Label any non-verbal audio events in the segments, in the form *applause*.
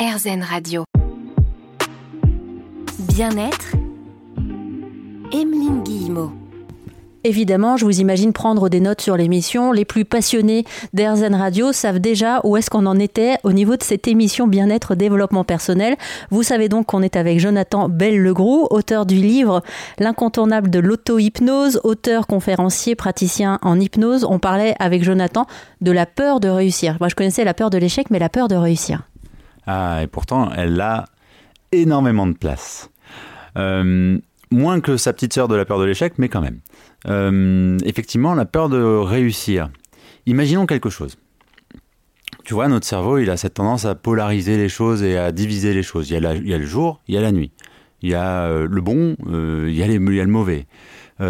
RZN Radio. Bien-être, Emeline Guillemot. Évidemment, je vous imagine prendre des notes sur l'émission. Les plus passionnés d'Airzen Radio savent déjà où est-ce qu'on en était au niveau de cette émission Bien-être Développement Personnel. Vous savez donc qu'on est avec Jonathan Bell-Legroux, auteur du livre L'incontournable de l'auto-hypnose, auteur, conférencier, praticien en hypnose. On parlait avec Jonathan de la peur de réussir. Moi, je connaissais la peur de l'échec, mais la peur de réussir. Ah, et pourtant, elle a énormément de place. Euh, moins que sa petite sœur de la peur de l'échec, mais quand même. Euh, effectivement, la peur de réussir. Imaginons quelque chose. Tu vois, notre cerveau, il a cette tendance à polariser les choses et à diviser les choses. Il y a, le jour, il y a la nuit. Il y a euh, le bon, il, y a il y a le mauvais. il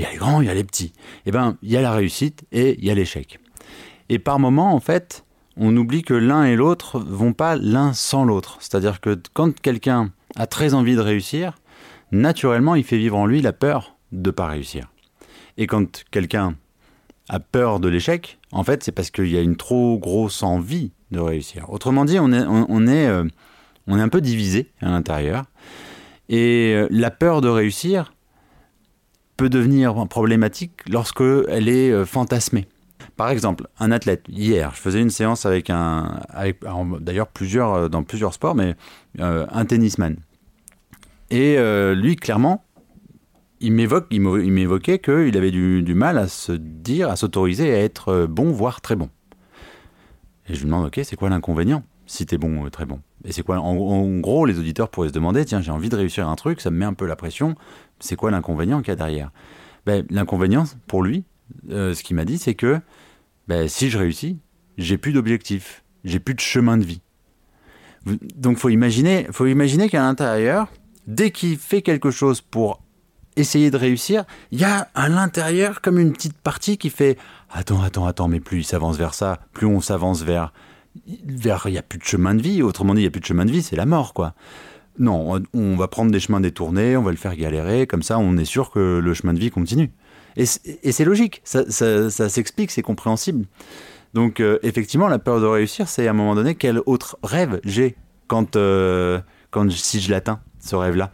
y a les grands, il y a les petits. Eh bien, il y a la réussite et il y a l'échec. Et par moment, en fait, on oublie que l'un et l'autre vont pas l'un sans l'autre. C'est-à-dire que quand quelqu'un a très envie de réussir, naturellement, il fait vivre en lui la peur de pas réussir. Et quand quelqu'un a peur de l'échec, en fait, c'est parce qu'il y a une trop grosse envie de réussir. Autrement dit, on est, euh, un peu divisé à l'intérieur. Et euh, la peur de réussir peut devenir problématique lorsque elle est euh, fantasmée. Par exemple, un athlète, hier, je faisais une séance avec un, d'ailleurs plusieurs, dans plusieurs sports, mais un tennisman. Et lui, clairement, il il m'évoquait qu'il avait du, mal à se dire, à s'autoriser à être euh, bon, voire très bon. Et je lui demande, ok, c'est quoi l'inconvénient si t'es bon, euh, très bon? Et c'est quoi en, gros, les auditeurs pourraient se demander, tiens, j'ai envie de réussir un truc, ça me met un peu la pression. C'est quoi l'inconvénient qu'il y a derrière? Ben, L'inconvénient, pour lui, euh, ce qu'il m'a dit, c'est que ben, si je réussis, j'ai plus d'objectif, j'ai plus de chemin de vie. Donc, faut imaginer, faut imaginer qu'à l'intérieur, dès qu'il fait quelque chose pour essayer de réussir, il y a à l'intérieur comme une petite partie qui fait attends, attends, attends, mais plus il s'avance vers ça, plus on s'avance vers vers il n'y a plus de chemin de vie. Autrement dit, il n'y a plus de chemin de vie, c'est la mort, quoi. Non, on va prendre des chemins détournés, on va le faire galérer, comme ça on est sûr que le chemin de vie continue. Et c'est logique, ça, s'explique, c'est compréhensible. Donc euh, effectivement, la peur de réussir, c'est à un moment donné quel autre rêve j'ai quand, euh, quand si je l'atteins, ce rêve-là?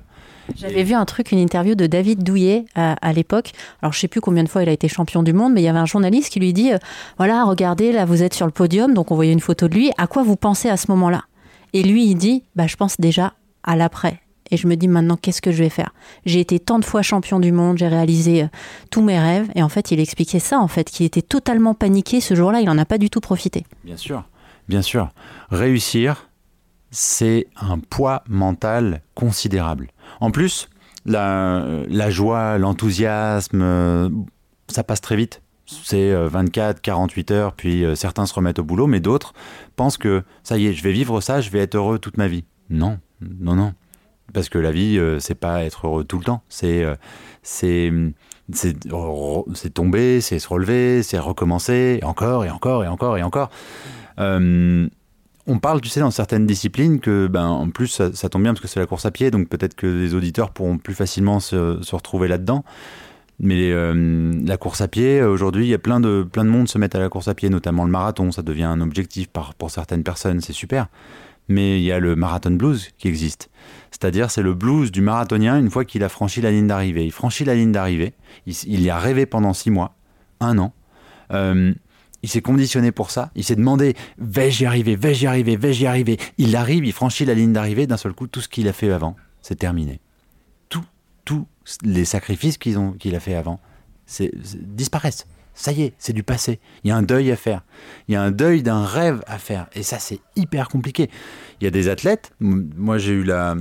J'avais vu un truc, une interview de David Douillet à, l'époque. Alors je sais plus combien de fois il a été champion du monde, mais il y avait un journaliste qui lui dit euh, voilà, regardez, là vous êtes sur le podium, donc on voyait une photo de lui. À quoi vous pensez à ce moment-là? Et lui il dit bah je pense déjà à l'après. Et je me dis maintenant qu'est-ce que je vais faire? J'ai été tant de fois champion du monde, j'ai réalisé euh, tous mes rêves, et en fait il expliquait ça en fait, qu'il était totalement paniqué ce jour-là, il n'en a pas du tout profité. Bien sûr, bien sûr. Réussir, c'est un poids mental considérable. En plus, la, joie, l'enthousiasme, ça passe très vite. C'est 24, euh, 48 heures, puis euh, certains se remettent au boulot, mais d'autres pensent que ça y est, je vais vivre ça, je vais être heureux toute ma vie. Non, non, non. Parce que la vie, euh, c'est pas être heureux tout le temps. C'est c'est c'est tomber, c'est se relever, c'est recommencer, encore et encore et encore et encore on parle, tu sais, dans certaines disciplines que, ben, en plus, ça, tombe bien parce que c'est la course à pied, donc peut-être que les auditeurs pourront plus facilement se, retrouver là-dedans. Mais euh, la course à pied, aujourd'hui, il y a plein de, plein de monde se mettent à la course à pied, notamment le marathon. Ça devient un objectif pour certaines personnes, c'est super. Mais il y a le marathon blues qui existe. C'est-à-dire, c'est le blues du marathonien une fois qu'il a franchi la ligne d'arrivée. Il franchit la ligne d'arrivée, il, y a rêvé pendant six mois, un an. Euh, il s'est conditionné pour ça. Il s'est demandé vais-je y arriver, vais-je y arriver, vais-je y arriver? Il arrive, il franchit la ligne d'arrivée. D'un seul coup, tout ce qu'il a fait avant, c'est terminé. Tous les sacrifices qu'il a fait avant, disparaissent. Ça y est, c'est du passé. Il y a un deuil à faire. Il y a un deuil d'un rêve à faire. Et ça, c'est hyper compliqué. Il y a des athlètes. Moi, j'ai eu la,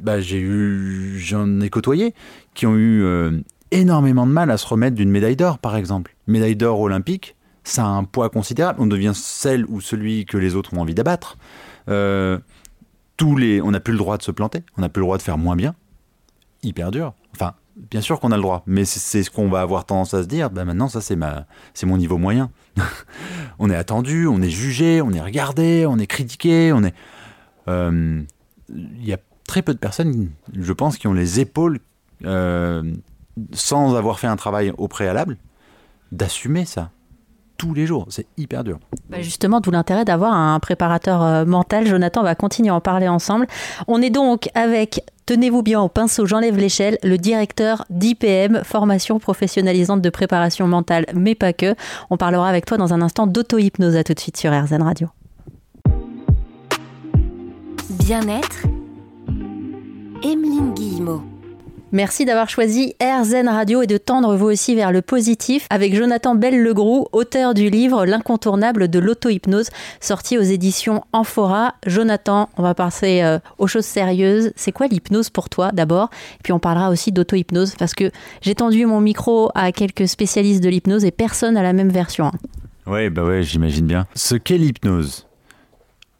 bah, j'ai eu, j'en ai côtoyé qui ont eu euh, énormément de mal à se remettre d'une médaille d'or, par exemple. Médaille d'or olympique ça a un poids considérable. On devient celle ou celui que les autres ont envie d'abattre. Euh, tous les, on n'a plus le droit de se planter, on n'a plus le droit de faire moins bien. Hyper dur. Enfin, bien sûr qu'on a le droit, mais c'est ce qu'on va avoir tendance à se dire. Ben maintenant, ça c'est ma, c'est mon niveau moyen. *laughs* on est attendu, on est jugé, on est regardé, on est critiqué, on est. Euh, il y a très peu de personnes, je pense, qui ont les épaules euh, sans avoir fait un travail au préalable d'assumer ça tous les jours. C'est hyper dur. Bah, justement, d'où l'intérêt d'avoir un préparateur euh, mental. Jonathan, on va continuer à en parler ensemble. On est donc avec, tenez-vous bien au pinceau, j'enlève l'échelle, le directeur d'IPM, formation professionnalisante de préparation mentale, mais pas que. On parlera avec toi dans un instant d'auto-hypnose. À tout de suite sur RZN Radio. Bien-être, Emeline Guillemot. Merci d'avoir choisi RZN Radio et de tendre vous aussi vers le positif avec Jonathan Bell-Legroux, auteur du livre L'incontournable de l'auto-hypnose, sorti aux éditions Amphora. Jonathan, on va passer euh, aux choses sérieuses. C'est quoi l'hypnose pour toi d'abord? Puis on parlera aussi d'auto-hypnose parce que j'ai tendu mon micro à quelques spécialistes de l'hypnose et personne n'a la même version. Oui, bah ouais, j'imagine bien. Ce qu'est l'hypnose,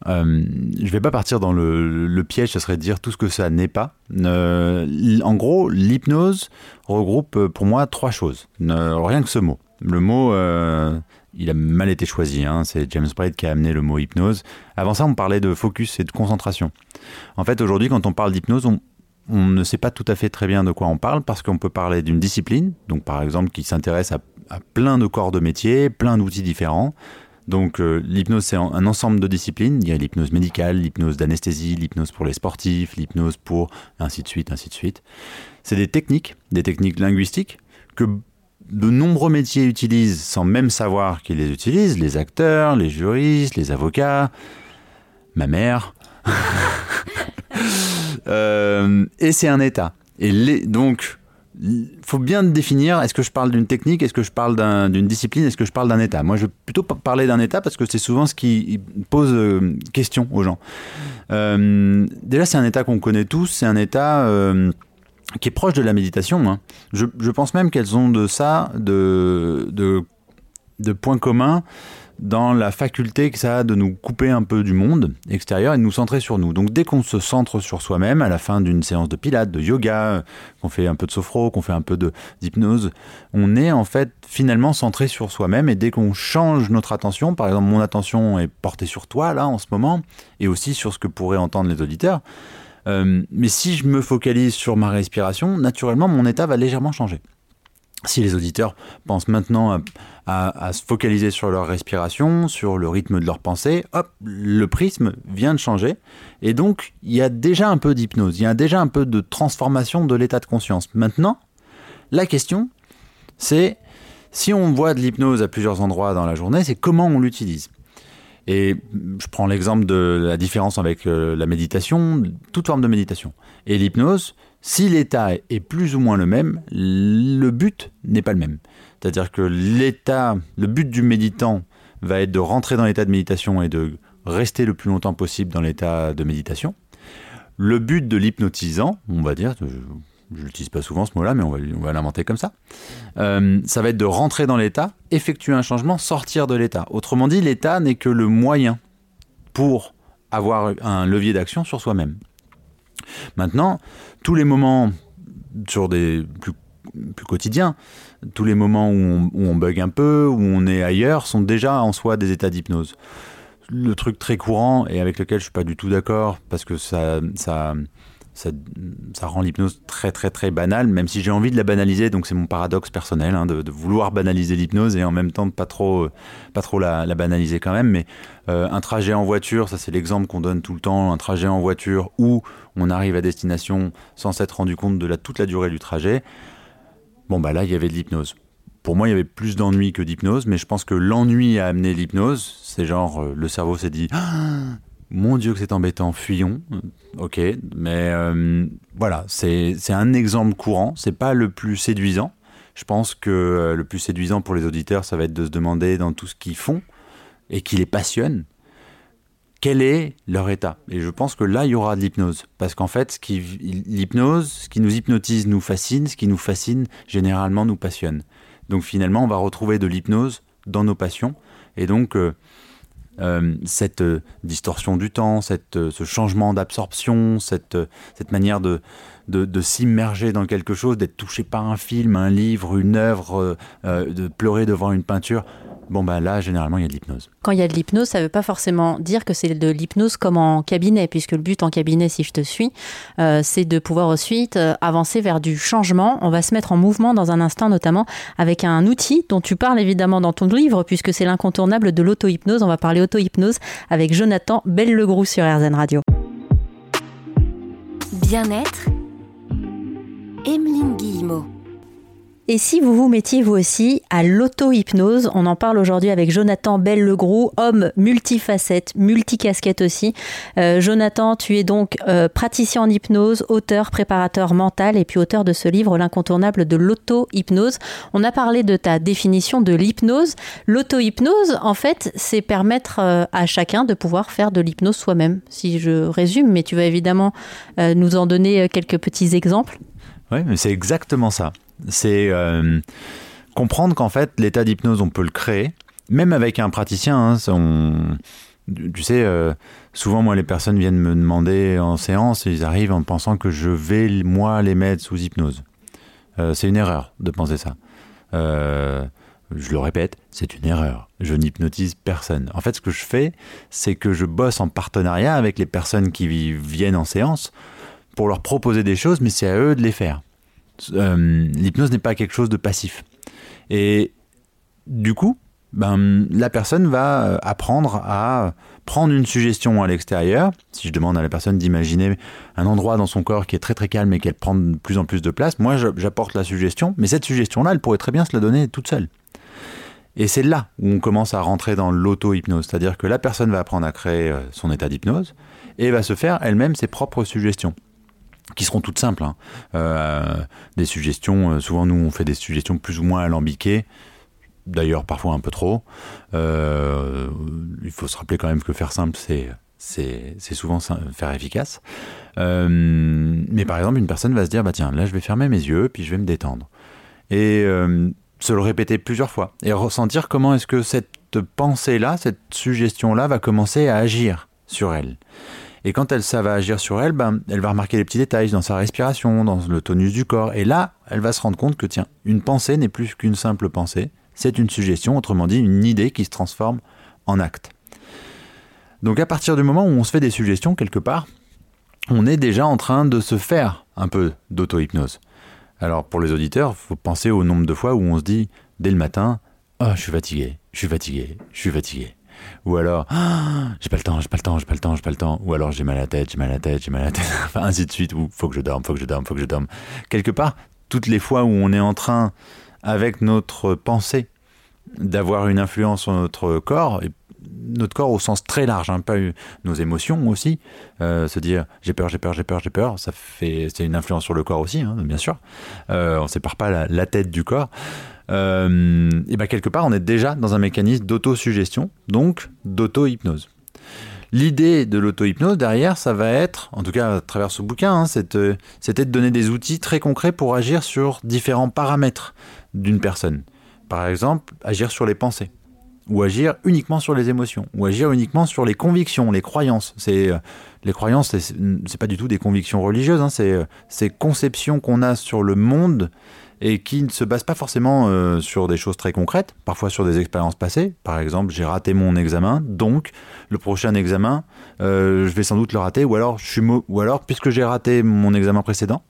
euh, je vais pas partir dans le, piège, ce serait de dire tout ce que ça n'est pas. Euh, en gros, l'hypnose regroupe euh, pour moi trois choses. rien que ce mot. Le mot, il a mal été choisi. Hein. C'est James Braid qui a amené le mot hypnose. Avant ça, on parlait de focus et de concentration. En fait, aujourd'hui, quand on parle d'hypnose, on, ne sait pas tout à fait très bien de quoi on parle parce qu'on peut parler d'une discipline, donc par exemple qui s'intéresse à, à plein de corps de métier, plein d'outils différents. Donc euh, l'hypnose, c'est un ensemble de disciplines. Il y a l'hypnose médicale, l'hypnose d'anesthésie, l'hypnose pour les sportifs, l'hypnose pour ainsi de suite, ainsi de suite. C'est des techniques, des techniques linguistiques que de nombreux métiers utilisent sans même savoir qu'ils les utilisent. Les acteurs, les juristes, les avocats, ma mère. *laughs* Euh, et c'est un état. Et les, donc, faut bien définir est-ce que je parle d'une technique, est-ce que je parle d'une discipline, est-ce que je parle d'un état? Moi, je vais plutôt parler d'un état parce que c'est souvent ce qui pose euh, question aux gens. Euh, déjà, c'est un état qu'on connaît tous, c'est un état euh, qui est proche de la méditation. Hein. Je, pense même qu'elles ont de ça, de points communs dans la faculté que ça a de nous couper un peu du monde extérieur et de nous centrer sur nous. Donc dès qu'on se centre sur soi-même, à la fin d'une séance de pilates, de yoga, qu'on fait un peu de sophro, qu'on fait un peu d'hypnose, on est en fait finalement centré sur soi-même et dès qu'on change notre attention, par exemple mon attention est portée sur toi là en ce moment et aussi sur ce que pourraient entendre les auditeurs, euh, mais si je me focalise sur ma respiration, naturellement mon état va légèrement changer si les auditeurs pensent maintenant à, se focaliser sur leur respiration, sur le rythme de leur pensée, hop, le prisme vient de changer. Et donc, il y a déjà un peu d'hypnose, il y a déjà un peu de transformation de l'état de conscience. Maintenant, la question, c'est si on voit de l'hypnose à plusieurs endroits dans la journée, c'est comment on l'utilise. Et je prends l'exemple de la différence avec euh, la méditation, toute forme de méditation. Et l'hypnose, si l'état est plus ou moins le même, le but n'est pas le même. C'est-à-dire que l'état, le but du méditant va être de rentrer dans l'état de méditation et de rester le plus longtemps possible dans l'état de méditation. Le but de l'hypnotisant, on va dire, je n'utilise pas souvent ce mot-là, mais on va, l'inventer comme ça, euh, ça va être de rentrer dans l'état, effectuer un changement, sortir de l'état. Autrement dit, l'état n'est que le moyen pour avoir un levier d'action sur soi-même. Maintenant, tous les moments sur des plus, quotidiens, tous les moments où on, bug un peu, où on est ailleurs, sont déjà en soi des états d'hypnose. Le truc très courant et avec lequel je suis pas du tout d'accord parce que ça, ça, ça, rend l'hypnose très très très banale, même si j'ai envie de la banaliser, donc c'est mon paradoxe personnel hein, de, vouloir banaliser l'hypnose et en même temps de pas trop, pas trop la, banaliser quand même. Mais euh, un trajet en voiture, ça c'est l'exemple qu'on donne tout le temps, un trajet en voiture où on arrive à destination sans s'être rendu compte de la, toute la durée du trajet. Bon bah là il y avait de l'hypnose. Pour moi, il y avait plus d'ennui que d'hypnose, mais je pense que l'ennui a amené l'hypnose. C'est genre, euh, le cerveau s'est dit, mon Dieu que c'est embêtant, fuyons. Ok, mais euh, voilà, c'est un exemple courant. C'est pas le plus séduisant. Je pense que euh, le plus séduisant pour les auditeurs, ça va être de se demander dans tout ce qu'ils font et qui les passionne, quel est leur état. Et je pense que là, il y aura de l'hypnose. Parce qu'en fait, l'hypnose, ce qui nous hypnotise nous fascine, ce qui nous fascine généralement nous passionne. Donc finalement, on va retrouver de l'hypnose dans nos passions. Et donc, euh, euh, cette euh, distorsion du temps, cette, euh, ce changement d'absorption, cette, cette manière de, de, s'immerger dans quelque chose, d'être touché par un film, un livre, une œuvre, de pleurer devant une peinture. Bon, ben là, généralement, il y a de l'hypnose. Quand il y a de l'hypnose, ça ne veut pas forcément dire que c'est de l'hypnose comme en cabinet, puisque le but en cabinet, si je te suis, euh, c'est de pouvoir ensuite euh, avancer vers du changement. On va se mettre en mouvement dans un instant, notamment avec un outil dont tu parles évidemment dans ton livre, puisque c'est l'incontournable de l'auto-hypnose. On va parler auto-hypnose avec Jonathan Belle-Legroux sur RZN Radio. Bien-être, Emeline Guillemot. Et si vous vous mettiez vous aussi à l'auto-hypnose, on en parle aujourd'hui avec Jonathan Belle-Legroux, homme multifacette, multicasquette aussi. Euh, Jonathan, tu es donc euh, praticien en hypnose, auteur, préparateur mental et puis auteur de ce livre, l'incontournable de l'auto-hypnose. On a parlé de ta définition de l'hypnose. L'auto-hypnose, en fait, c'est permettre euh, à chacun de pouvoir faire de l'hypnose soi-même, si je résume, mais tu vas évidemment nous en donner quelques petits exemples. Oui, mais c'est exactement ça. C'est euh, comprendre qu'en fait, l'état d'hypnose, on peut le créer, même avec un praticien. Hein, tu sais, euh, souvent, moi, les personnes viennent me demander en séance, et ils arrivent en pensant que je vais, moi, les mettre sous hypnose. Euh, c'est une erreur de penser ça. je le répète, c'est une erreur. Je n'hypnotise personne. En fait, ce que je fais, c'est que je bosse en partenariat avec les personnes qui viennent en séance pour leur proposer des choses, mais c'est à eux de les faire. Euh, l'hypnose n'est pas quelque chose de passif. Et du coup, ben, la personne va euh, apprendre à prendre une suggestion à l'extérieur. Si je demande à la personne d'imaginer un endroit dans son corps qui est très très calme et qu'elle prend de plus en plus de place, moi j'apporte la suggestion, mais cette suggestion-là, elle pourrait très bien se la donner toute seule. Et c'est là où on commence à rentrer dans l'auto-hypnose, c'est-à-dire que la personne va apprendre à créer euh, son état d'hypnose et va se faire elle-même ses propres suggestions qui seront toutes simples. Hein. Euh, des suggestions, euh, souvent nous on fait des suggestions plus ou moins alambiquées, d'ailleurs parfois un peu trop. Euh, il faut se rappeler quand même que faire simple, c'est c'est souvent faire efficace. mais par exemple, une personne va se dire, bah tiens, là je vais fermer mes yeux, puis je vais me détendre. Et se le répéter plusieurs fois. Et ressentir comment est-ce que cette pensée-là, cette suggestion-là va commencer à agir sur elle. Et quand elle, ça va agir sur elle, ben, elle va remarquer les petits détails dans sa respiration, dans le tonus du corps. Et là, elle va se rendre compte que, tiens, une pensée n'est plus qu'une simple pensée. C'est une suggestion, autrement dit, une idée qui se transforme en acte. Donc à partir du moment où on se fait des suggestions quelque part, on est déjà en train de se faire un peu d'auto-hypnose. Alors pour les auditeurs, il faut penser au nombre de fois où on se dit dès le matin, oh, je suis fatigué, je suis fatigué, je suis fatigué. Ou alors, *gasps* j'ai pas le temps, j'ai pas le temps, j'ai pas le temps, j'ai pas le temps. Ou alors, j'ai mal à la tête, j'ai mal à la tête, j'ai mal à la tête. *laughs* enfin, ainsi de suite. Ou faut que je dorme, faut que je dorme, faut que je dorme. Quelque part, toutes les fois où on est en train, avec notre pensée, d'avoir une influence sur notre corps, et notre corps au sens très large, hein, pas nos émotions aussi. Euh, se dire j'ai peur, j'ai peur, j'ai peur, j'ai peur, ça fait c'est une influence sur le corps aussi, hein, bien sûr. Euh, on sépare pas la, tête du corps. Euh, et bien quelque part, on est déjà dans un mécanisme d'auto-suggestion, donc d'auto-hypnose. L'idée de l'auto-hypnose derrière, ça va être, en tout cas à travers ce bouquin, hein, euh, c'était de donner des outils très concrets pour agir sur différents paramètres d'une personne. Par exemple, agir sur les pensées, ou agir uniquement sur les émotions, ou agir uniquement sur les convictions, les croyances. C'est euh, les croyances, c'est pas du tout des convictions religieuses, hein, c'est ces conceptions qu'on a sur le monde et qui ne se base pas forcément euh, sur des choses très concrètes, parfois sur des expériences passées. Par exemple, j'ai raté mon examen, donc le prochain examen, euh, je vais sans doute le rater, ou alors, je suis ou alors puisque j'ai raté mon examen précédent,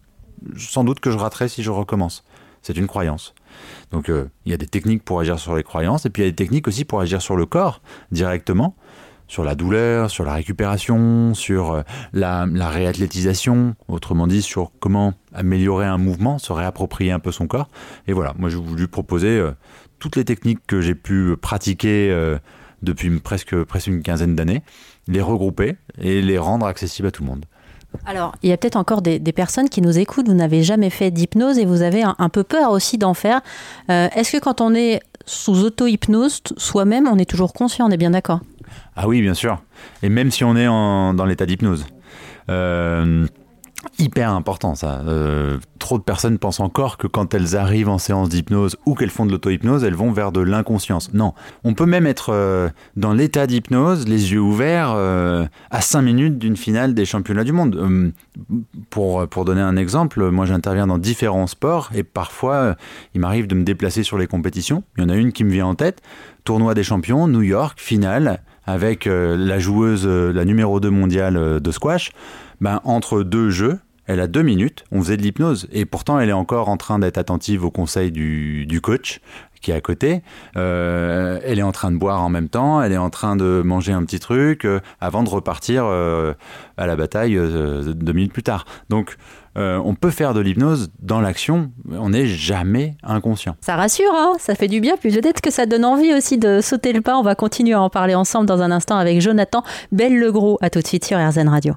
sans doute que je raterai si je recommence. C'est une croyance. Donc euh, il y a des techniques pour agir sur les croyances, et puis il y a des techniques aussi pour agir sur le corps directement sur la douleur, sur la récupération, sur euh, la, réathlétisation, autrement dit sur comment améliorer un mouvement, se réapproprier un peu son corps. Et voilà, moi j'ai voulu proposer euh, toutes les techniques que j'ai pu pratiquer depuis presque une quinzaine d'années, les regrouper et les rendre accessibles à tout le monde. Alors, il y a peut-être encore des, personnes qui nous écoutent, vous n'avez jamais fait d'hypnose et vous avez un, peu peur aussi d'en faire. Est-ce que quand on est sous auto-hypnose, soi-même, on est toujours conscient, on est bien d'accord? Ah oui, bien sûr. Et même si on est dans l'état d'hypnose. Euh, hyper important ça. Euh, trop de personnes pensent encore que quand elles arrivent en séance d'hypnose ou qu'elles font de l'auto-hypnose, elles vont vers de l'inconscience. Non, on peut même être euh, dans l'état d'hypnose, les yeux ouverts, euh, à 5 minutes d'une finale des championnats du monde. pour, pour donner un exemple, moi j'interviens dans différents sports et parfois il m'arrive de me déplacer sur les compétitions. Il y en a une qui me vient en tête, tournoi des champions, New York, finale, avec la joueuse, la numéro 2 mondiale de squash. Ben, entre deux jeux, elle a deux minutes, on faisait de l'hypnose, et pourtant elle est encore en train d'être attentive aux conseils du, coach qui est à côté. Euh, elle est en train de boire en même temps, elle est en train de manger un petit truc euh, avant de repartir euh, à la bataille deux minutes plus tard. Donc on peut faire de l'hypnose dans l'action, on n'est jamais inconscient. Ça rassure, hein ça fait du bien, puis peut-être que ça donne envie aussi de sauter le pas. On va continuer à en parler ensemble dans un instant avec Jonathan Belle-Legros. À tout de suite sur RZN Radio.